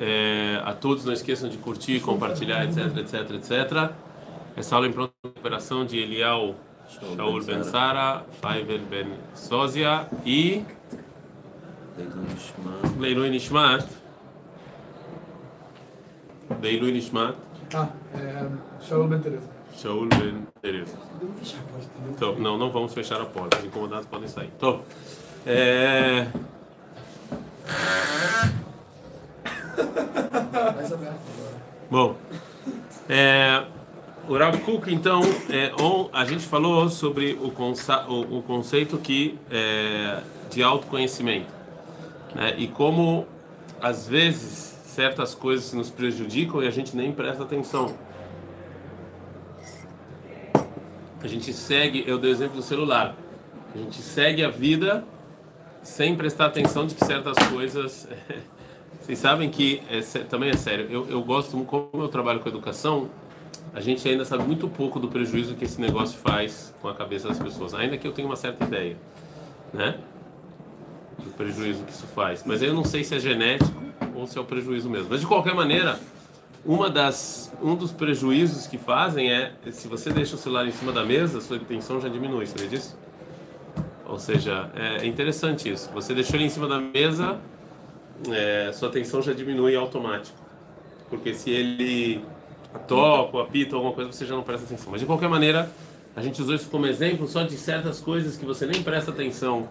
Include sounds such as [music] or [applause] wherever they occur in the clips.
é, a todos não esqueçam de curtir, compartilhar, etc, etc, etc. Essa aula é em pronta recuperação de Elial Shaul Ben Sara, Faivel Ben Sozia e Leilui Nishmat. Leilui Nishmat. Ah, é, Shaul Ben Teresa. Shaul Ben Teresa. Então, não, não vamos fechar a porta. Os incomodados podem sair. Então, é... Bom, é, o Rav Kuk, então, é, on, a gente falou sobre o, o, o conceito que, é, de autoconhecimento né, e como, às vezes, certas coisas nos prejudicam e a gente nem presta atenção. A gente segue, eu dei o exemplo do celular, a gente segue a vida sem prestar atenção de que certas coisas. [laughs] Vocês sabem que é, também é sério. Eu, eu gosto, como eu trabalho com educação, a gente ainda sabe muito pouco do prejuízo que esse negócio faz com a cabeça das pessoas. Ainda que eu tenha uma certa ideia, né? Do prejuízo que isso faz. Mas eu não sei se é genético ou se é o prejuízo mesmo. Mas de qualquer maneira, uma das, um dos prejuízos que fazem é se você deixa o celular em cima da mesa, sua atenção já diminui. Sabia disso? Ou seja, é interessante isso. Você deixou ele em cima da mesa, é, sua atenção já diminui automático. Porque se ele toca ou apita alguma coisa, você já não presta atenção. Mas de qualquer maneira, a gente usou isso como exemplo só de certas coisas que você nem presta atenção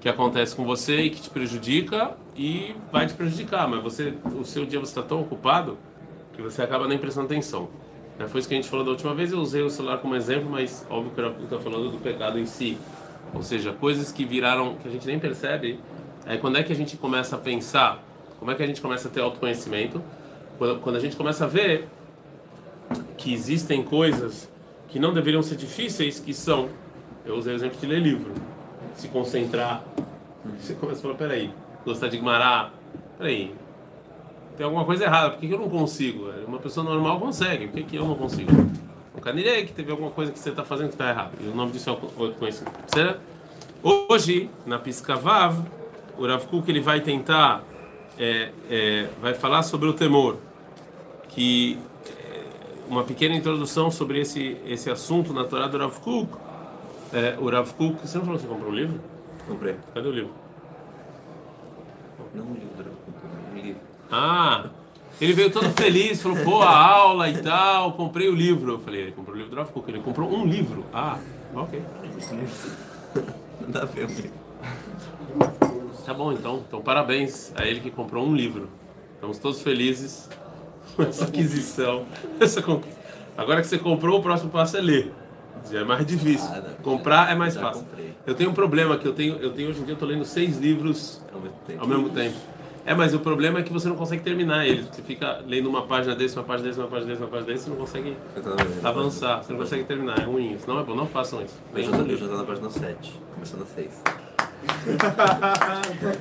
que acontece com você e que te prejudica e vai te prejudicar. Mas você, o seu dia você está tão ocupado que você acaba nem prestando atenção. É, foi isso que a gente falou da última vez. Eu usei o celular como exemplo, mas óbvio que eu estou falando do pecado em si. Ou seja, coisas que viraram, que a gente nem percebe. Aí quando é que a gente começa a pensar? Como é que a gente começa a ter autoconhecimento? Quando, a gente começa a ver que existem coisas que não deveriam ser difíceis, que são. Eu usei o exemplo de ler livro. Se concentrar. Você começa a falar: peraí, gostar de Gumará. Peraí, tem alguma coisa errada, por que, eu não consigo? Uma pessoa normal consegue, por que, que eu não consigo? O Canirei que teve alguma coisa que você está fazendo que está errado. E o nome disso é o conhecimento. Hoje, na Piscavav, o Rav Kuk, ele vai tentar, é, é, vai falar sobre o temor, que é, uma pequena introdução sobre esse esse assunto na Torá do Rav Kuk. É, o Rav Kuk, você não falou que você comprou o livro? Comprei. Cadê o livro? Não um livro do Rav Kuk, um livro. Ah, ele veio todo feliz, falou, pô, a aula e tal, comprei o livro. Eu falei, ele comprou o livro do Rav Kuk, ele comprou um livro. Ah, ok. [laughs] Não dá a ver, um livro. Tá bom, então. Então, parabéns a ele que comprou um livro. Estamos todos felizes [laughs] com essa aquisição, [laughs] essa conquista. Agora que você comprou, o próximo passo é ler. Já é mais difícil. Ah. Comprar é mais fácil. Eu tenho um problema que eu tenho, eu tenho hoje em dia eu tô lendo seis livros Ao mesmo tempo. É, mas o problema é que você não consegue terminar eles. Você fica lendo uma página desse, uma página desse, uma página desse, uma página desse, você não consegue avançar, você não consegue terminar. É ruim. Isso não é bom, não façam isso. Eu já, tô, eu já tô na página 7, começando a 6.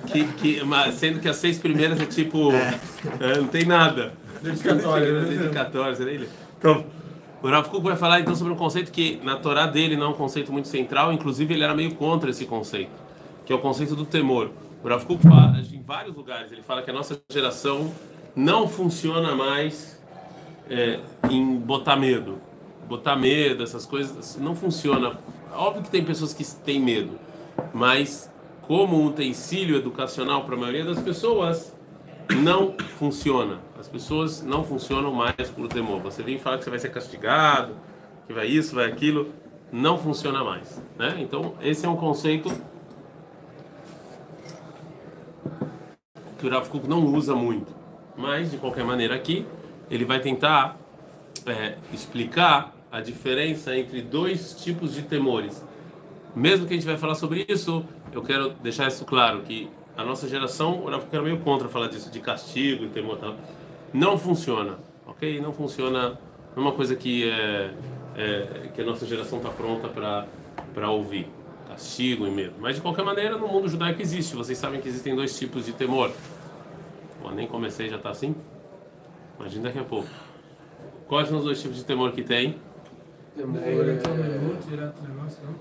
Que, que, mas sendo que as seis primeiras é tipo. é, não tem nada. Dedicatória, né? Dedicatória. Então, o Rav Kuk vai falar então sobre um conceito que na Torá dele não é um conceito muito central, inclusive ele era meio contra esse conceito, que é o conceito do temor. O Rav Kuk fala em vários lugares, ele fala que a nossa geração não funciona mais é, em botar medo. Botar medo, essas coisas, não funciona. Óbvio que tem pessoas que têm medo, mas como um utensílio educacional para a maioria das pessoas, não funciona. As pessoas não funcionam mais por temor. Você vem falar que você vai ser castigado, que vai isso, vai aquilo, não funciona mais. Né? Então, esse é um conceito que o Rav Kuk não usa muito. Mas, de qualquer maneira, aqui, ele vai tentar é, explicar a diferença entre dois tipos de temores. Mesmo que a gente vai falar sobre isso, eu quero deixar isso claro, que a nossa geração, Kuk era meio contra falar disso, de castigo e temor tal. Não funciona, ok? Não funciona, não é uma coisa que, é, é, que a nossa geração está pronta para ouvir. Castigo e medo. Mas, de qualquer maneira, no mundo judaico existe. Vocês sabem que existem dois tipos de temor. Pô, nem comecei, já está assim? Imagina daqui a pouco. Quais são os dois tipos de temor que tem? Temor, Daí ele entrou no é... minuto, direto no negócio, não?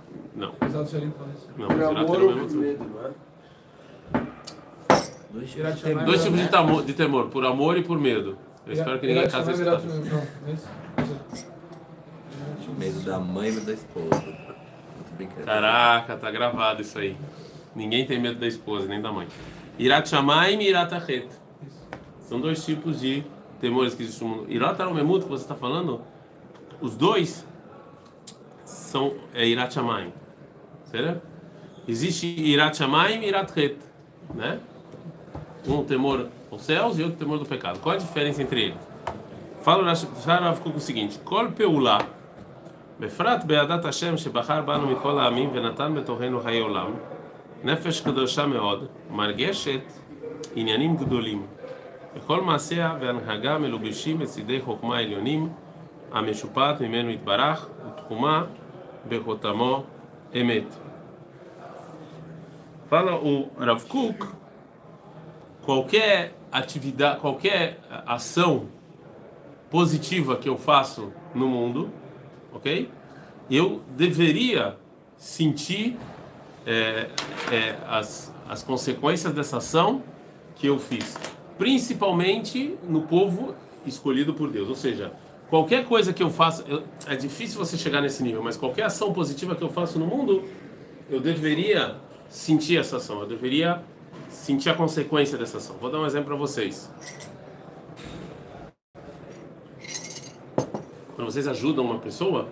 Não. Apesar do Xarim falar isso. Não, Por mas amor ou é por medo, não é? Dois tipos de temor. Dois tipos de, tamo- de temor, por amor e por medo. Eu espero que ninguém case isso. Não é isso? É. Medo da mãe e medo da esposa. Caraca, tá gravado isso aí. Ninguém tem medo da esposa, nem da mãe. Irat Shamayim e Irat Achet. São dois tipos de temores que existem no mundo. Irat Aromemut, que você está falando, os dois são é Irat Shamayim. Certo? Existe Irat Shamayim e Irat Het. Né? Um temor aos céus e outro temor do pecado. Qual a diferença entre eles? Fala o Rav- fala o Rav Kuk o seguinte: Kol Peulá. בפרט בעדת השם שבחר בנו מכל העמים ונתן בתוכנו חיי עולם, נפש קדושה מאוד, מרגשת עניינים גדולים. וכל מעשיה והנהגה מלובשים בצדי חוכמה עליונים, המשופעת ממנו יתברך, ותחומה Bechotamó Emet. Fala o Rav Kuk, qualquer atividade, qualquer ação positiva que eu faço no mundo, ok? Eu deveria sentir é, é, as, as consequências dessa ação que eu fiz, principalmente no povo escolhido por Deus, ou seja, qualquer coisa que eu faça, eu- é difícil você chegar nesse nível, mas qualquer ação positiva que eu faço no mundo, eu deveria sentir essa ação, eu deveria sentir a consequência dessa ação. Vou dar um exemplo para vocês. Quando vocês ajudam uma pessoa,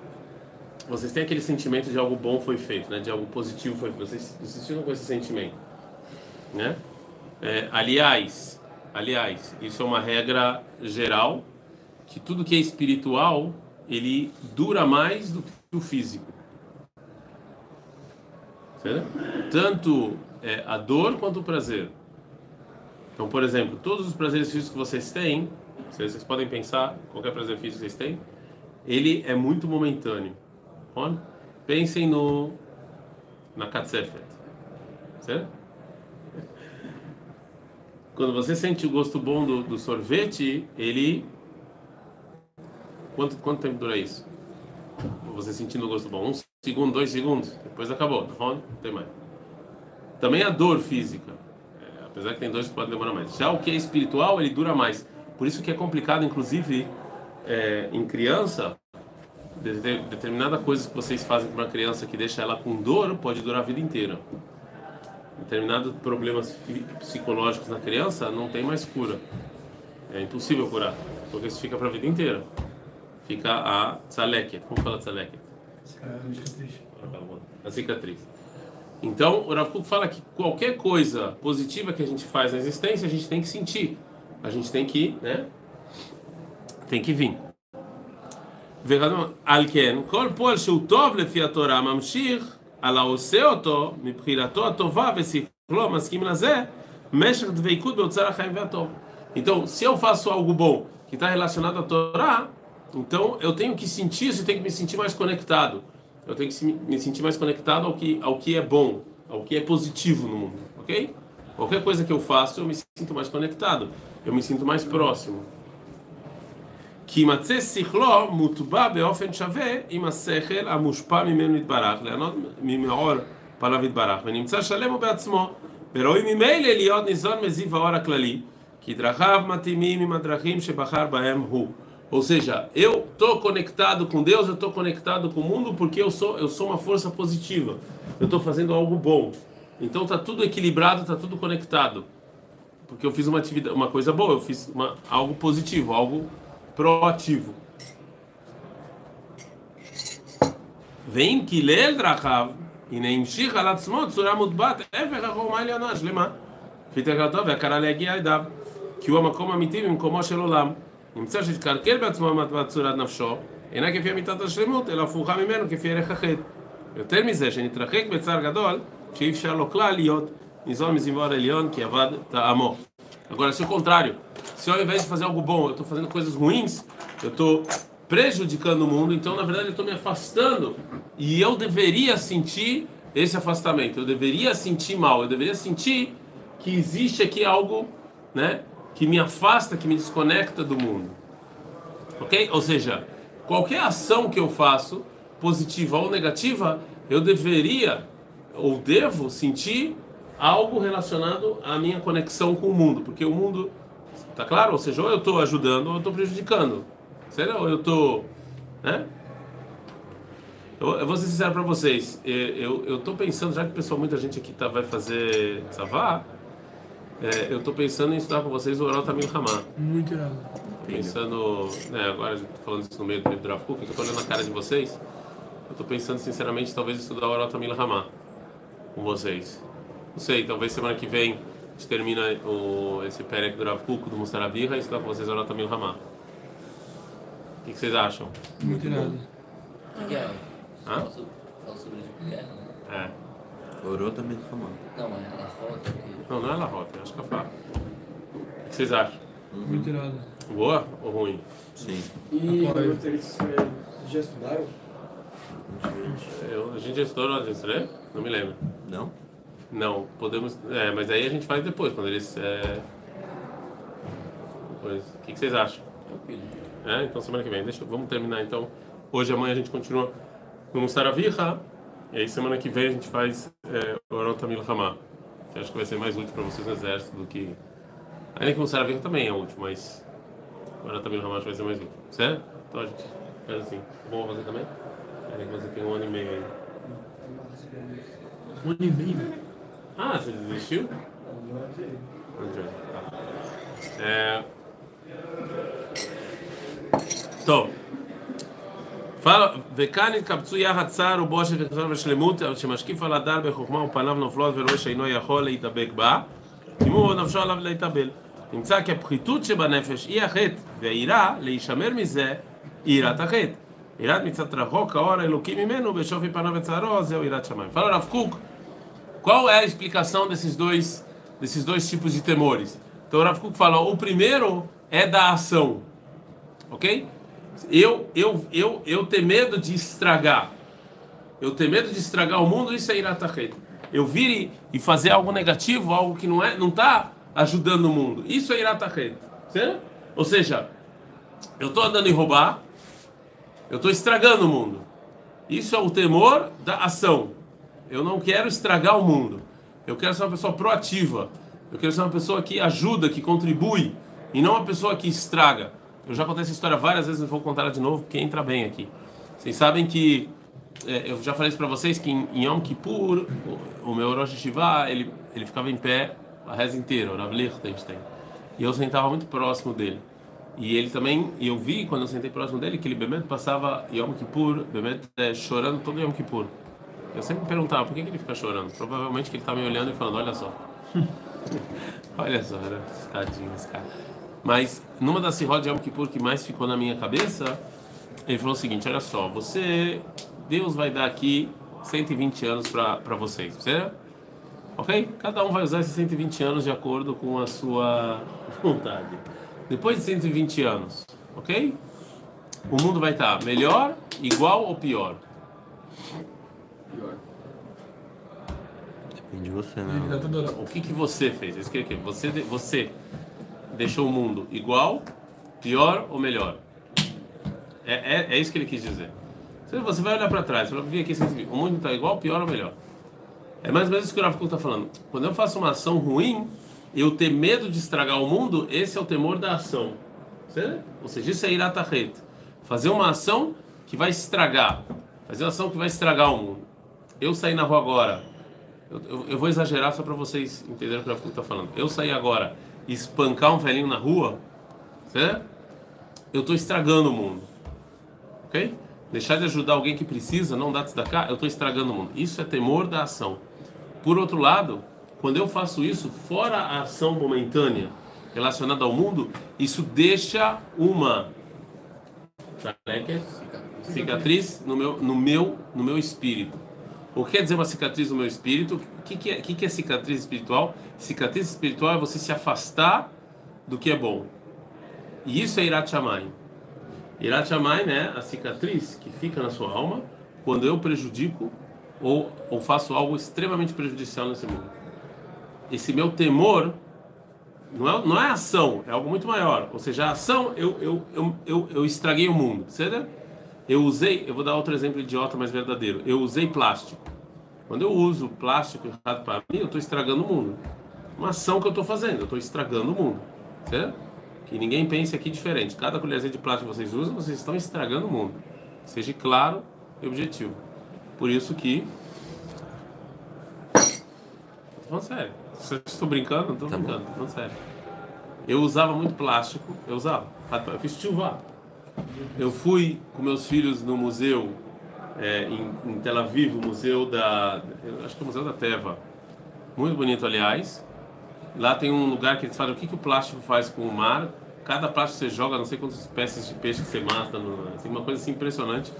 vocês têm aquele sentimento de algo bom foi feito, né? De algo positivo foi feito. Vocês, vocês com esse sentimento, né? É, aliás, aliás, isso é uma regra geral que tudo que é espiritual ele dura mais do que o físico? Tanto é, a dor quanto o prazer. Então, por exemplo, todos os prazeres físicos que vocês têm, vocês podem pensar, qualquer prazer físico que vocês têm, ele é muito momentâneo. Olha, pensem no na Katsefet, certo? Quando você sente o gosto bom do, do sorvete, ele quanto quanto tempo dura isso? Você sentindo o gosto bom, um segundo, dois segundos, depois acabou, tá bom? Tem mais. Também a dor física, é, apesar que tem dores que podem demorar mais. Já o que é espiritual, ele dura mais. Por isso que é complicado, inclusive, é, em criança, de- de- determinada coisa que vocês fazem com uma criança que deixa ela com dor pode durar a vida inteira. Determinados problemas psicológicos na criança não tem mais cura. É impossível curar, porque isso fica para a vida inteira Fica a tzaleket. Como fala tzaleket? É, cicatriz. A cicatriz. Então, o Rav Kuk fala que qualquer coisa positiva que a gente faz na existência, a gente tem que sentir. A gente tem que, né? Tem que vir. על כן, כל פועל שהוא טוב לפי התורה ממשיך על העושה אותו מבחירתו הטובה ושכלו מסכים לזה משך דבקות באוצר החיים והטוב. Então, se eu faço algo bom que está relacionado à Torá, então eu tenho que sentir isso, eu tenho que me sentir mais conectado. Eu tenho que se- me sentir mais conectado ao que, ao que é bom, ao que é positivo no mundo, ok? Qualquer coisa que eu faço, eu me sinto mais conectado, eu me sinto mais próximo. כי יימצא שכלו מוטבע באופן שווה עם השכל המושפע ממנו יתברך, ליהנות ממאור פניו יתברך, ונמצא שלם הוא בעצמו, וראוי ממילא להיות ניזון מזיו האור הכללי, כי דרכיו מתאימים עם הדרכים שבחר בהם הוא. Ou seja, eu estou conectado com Deus, eu estou conectado com o mundo porque eu sou, eu sou uma força positiva. Eu estou fazendo algo bom. Então está tudo equilibrado, está tudo conectado. Porque eu fiz uma atividade, uma coisa boa, eu fiz uma, algo positivo, algo proativo. Vem que ledrachav e nem shikalatzmot suramudbat eferachomalianash lema. Fitegratov é caralegi aidav. Que o amakom amitim, como shelolam. הוא המקום האמיתי במקומו של עולם. נמצא שהתקלקל בעצמו מטבעת צורת נפשו, אינה כפי אמיתת השלמות, אלא הפוכה ממנו כפי ערך החטא. יותר מזה, שנתרחק בצער גדול, שאי אפשר לו כלל להיות ניזון מזיוו העליון כי עבד טעמו. Agora, se o contrário, se ao invés de fazer algo bom, eu estou fazendo coisas ruins, eu estou prejudicando o mundo, então na verdade eu estou me afastando e eu deveria sentir esse afastamento, eu deveria sentir mal, eu deveria sentir que existe aqui algo, né, que me afasta, que me desconecta do mundo. Ok? Ou seja, qualquer ação que eu faço, positiva ou negativa, eu deveria ou devo sentir algo relacionado à minha conexão com o mundo, porque o mundo, tá claro? Ou seja, ou eu estou ajudando ou eu estou prejudicando, certo? Ou eu estou, né? Eu, eu vou ser sincero para vocês, eu eu estou pensando, já que pessoal, muita gente aqui tá, vai fazer tzavá, é, eu estou pensando em estudar com vocês o Oral Tamil Hamá. Muito irado. Pensando, né, agora a gente tá falando isso no meio do livro do Rav Kuk, eu estou olhando a cara de vocês, eu estou pensando sinceramente talvez estudar o Oral Tamil Hamá com vocês. Não sei, talvez semana que vem a gente termina o, esse Perek do Rav Kuk, do Musarabirra e estudar com vocês o Oral Tamil Hamá. O que, que vocês acham? Muito irado. O que é? Hã? Fala sobre, isso. O que é? É. Orou também chamando. Não, é a foto que... Não, não é La Rota, acho que é Fá. O que vocês acham? Muito irado. Boa ou ruim? Sim. E vocês eh, já estudaram? Eu, a gente já estudou no né? Não me lembro. Não? Não, podemos. É, mas aí a gente faz depois, quando eles. É... Depois. O que, que vocês acham? É, então semana que vem. Deixa, vamos terminar então. Hoje e amanhã a gente continua no Musaraviha. E aí semana que vem a gente faz é, Tamil Hamá que acho que vai ser mais útil para vocês no exército do que. Ainda que o Saravir também é útil, mas. Agora também no Hamash vai ser mais útil, certo? Então a gente faz assim. Tá fazer também? Ainda que você tem um ano e meio aí. Um ano e meio? Ah, você desistiu? Tá. É. Então. וכאן התקבצו יחד צער ובושת וחסר ושלמות שמשקיף על הדר בחוכמה ופניו נופלות ורואה שאינו יכול להתאבק בה אם הוא נפשו עליו להתאבל נמצא כי הפחיתות שבנפש היא החטא והיראה להישמר מזה היא יראת החטא יראת מצד רחוק האור האלוקי ממנו בשווי פניו וצערו זהו יראת שמיים. Fala Rav Kuk, qual é a explicação desses dois, desses dois tipos de temores? Então Rav Kuk falou, o primeiro é da ação, ok? Eu, eu, eu, eu ter medo de estragar, eu ter medo de estragar o mundo, isso é iratachet. Eu vir e, fazer algo negativo, algo que não é, não está ajudando o mundo, isso é iratachet, certo? Ou seja, eu estou andando em roubar, eu estou estragando o mundo. Isso é o temor da ação. Eu não quero estragar o mundo. Eu quero ser uma pessoa proativa. Eu quero ser uma pessoa que ajuda, que contribui, e não uma pessoa que estraga. Eu já contei essa história várias vezes, eu vou contar ela de novo, porque entra bem aqui. Vocês sabem que é, eu já falei isso para vocês que em, em Yom Kippur, o, o meu Rosh Hashivá, ele ele ficava em pé a reza inteira, o Rav Lichtenstein. E eu sentava muito próximo dele. E ele também, e eu vi quando eu sentei próximo dele que ele Bemet passava Yom Kippur, Bemet é, chorando todo Yom Kippur. Eu sempre me perguntava por que, que ele fica chorando. Provavelmente que ele estava me olhando e falando: Olha só. [laughs] Olha só, era tadinho esse cara. Mas numa das sirrot de Yom Kippur que mais ficou na minha cabeça, ele falou o seguinte: Olha só, você, Deus vai dar aqui 120 anos para vocês, certo? Ok? Cada um vai usar esses 120 anos de acordo com a sua [laughs] vontade. Depois de 120 anos, ok? O mundo vai estar melhor, igual ou pior? Depende de você, né? tá. O que, que você fez? Isso que que- Você, você deixou o mundo igual, pior ou melhor? É, é, é isso que ele quis dizer. Você- vai olhar para trás, você vai aqui você o mundo está igual, pior ou melhor? É mais ou menos isso que o Rafa está falando. Quando eu faço uma ação ruim, eu ter medo de estragar o mundo, esse é o temor da ação. Certo? Ou seja, isso é iratahet. Fazer uma ação que vai estragar. Fazer uma ação que vai estragar o mundo. Eu saí na rua agora. Eu, eu, eu vou exagerar só para vocês entenderem o que o Rafa está falando. Eu sair agora espancar um velhinho na rua, certo? Eu estou estragando o mundo. Ok? Deixar de ajudar alguém que precisa, não dar cá, eu estou estragando o mundo. Isso é temor da ação. Por outro lado, quando eu faço isso, fora a ação momentânea relacionada ao mundo, isso deixa uma cicatriz no meu, no meu, no meu espírito. O que quer dizer uma cicatriz no meu espírito? O que, que, é, que, que é cicatriz espiritual? Cicatriz espiritual é você se afastar do que é bom. E isso é Irat Shamayim. Irat Shamayim é a cicatriz que fica na sua alma quando eu prejudico ou, ou faço algo extremamente prejudicial nesse mundo. Esse meu temor não é, não é ação, é algo muito maior. Ou seja, a ação, eu, eu, eu, eu, eu estraguei o mundo, certo? Eu usei, eu vou dar outro exemplo idiota, mas verdadeiro. Eu usei plástico. Quando eu uso plástico errado para mim, eu estou estragando o mundo. Uma ação que eu estou fazendo, eu estou estragando o mundo. Certo? Que ninguém pense aqui diferente. Cada colherzinha de plástico que vocês usam, vocês estão estragando o mundo. Seja claro e objetivo. Por isso que. Tô falando sério. Se estou brincando, não tô Tá bom. brincando, tô falando sério. Eu usava muito plástico, eu usava. Eu fiz chuva. Eu fui com meus filhos no museu é, em, em Tel Aviv, o museu da. eu acho que é o Museu da Teva. Muito bonito, aliás. Lá tem um lugar que eles falam o que, que o plástico faz com o mar. Cada plástico você joga, não sei quantas espécies de peixe que você mata, no, assim, uma coisa assim impressionante.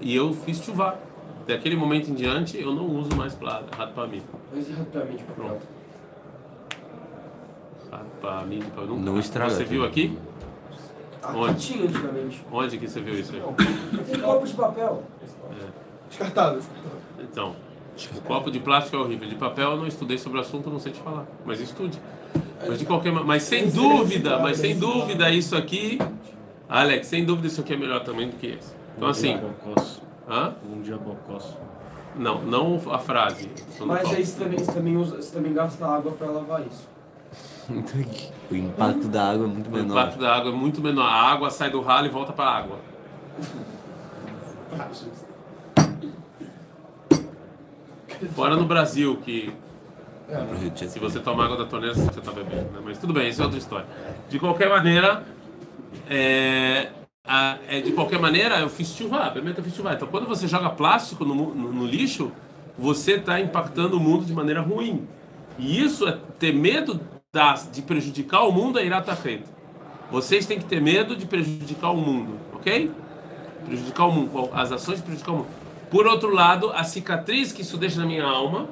E eu fiz chuva. Daquele momento em diante, eu não uso mais plástico, rato para mim. Mas e rapidamente, papel? Pronto. Rato para mim, pra- eu nunca- Não estraga. Você viu aqui? Aqui Onde? tinha antigamente. Onde que você viu isso aí? Tem copo de papel. Descartado. Então, o copo de plástico é horrível. De papel eu não estudei sobre o assunto, não sei te falar. Mas estude. Mas de qualquer ma- mas sem dúvida, mas sem dúvida isso aqui, Alex, sem dúvida isso aqui é melhor também do que esse. Então assim, hã? Um dia bocós. Não, não a frase. Mas aí você também, você, também usa, você também gasta água pra lavar isso. O impacto da água é muito o menor. impacto da água é muito menor. A água sai do ralo e volta para a água. Fora no Brasil que de Se você tomar água da torneira, você está bebendo, né? Mas tudo bem, isso é outra história. De qualquer maneira, é, a- é, de qualquer maneira, eu fiz chuva, pimenta fiz chuva. Então, quando você joga plástico no, no- no lixo, você está impactando o mundo de maneira ruim. E isso é ter medo de prejudicar o mundo é irata feito. Vocês têm que ter medo de prejudicar o mundo, ok? Prejudicar o mundo, as ações de prejudicar o mundo. Por outro lado, a cicatriz que isso deixa na minha alma,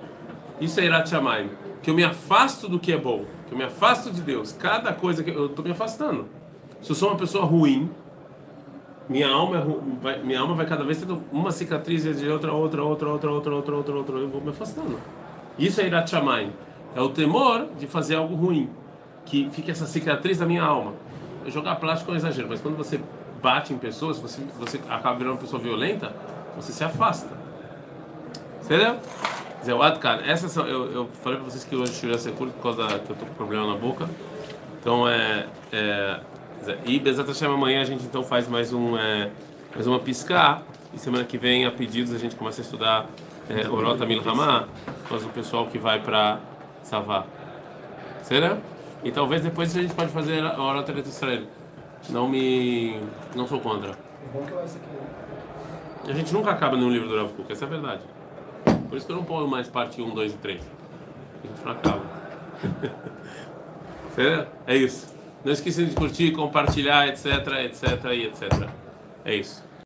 isso é Irat Shamayim. Que eu me afasto do que é bom. Que eu me afasto de Deus. Cada coisa que eu estou me afastando. Se eu sou uma pessoa ruim, minha alma, é vai cada vez tendo uma cicatriz de outra, outra, outra, outra, outra, outra, outra, outra. Eu vou me afastando. Isso é Irat Shamayim. É o temor de fazer algo ruim. Que fique essa cicatriz na minha alma. Eu jogar plástico é um exagero, mas quando você bate em pessoas, você, você acaba virando uma pessoa violenta, você se afasta. Entendeu? Zé, o Adkan, essas são, eu, eu falei pra vocês que hoje o Shura ser curto por causa da, que eu tô com problema na boca. Então é. é e Bezat Hashem amanhã a gente então faz mais um. É, mais uma piscar. E semana que vem, a pedidos, a gente começa a estudar é, Orota Milhamá, causa do pessoal que vai pra Savá. Será? E talvez depois a gente pode fazer a Orota de Israel. Não me. Não sou contra. É né? A gente nunca acaba nenhum livro do Rav Kuk, essa é a verdade. Por isso que eu não ponho mais parte 1, 2 e 3. A gente não acaba. [laughs] Sério? É isso. Não esqueçam de curtir, compartilhar, etc, etc e etc. É isso.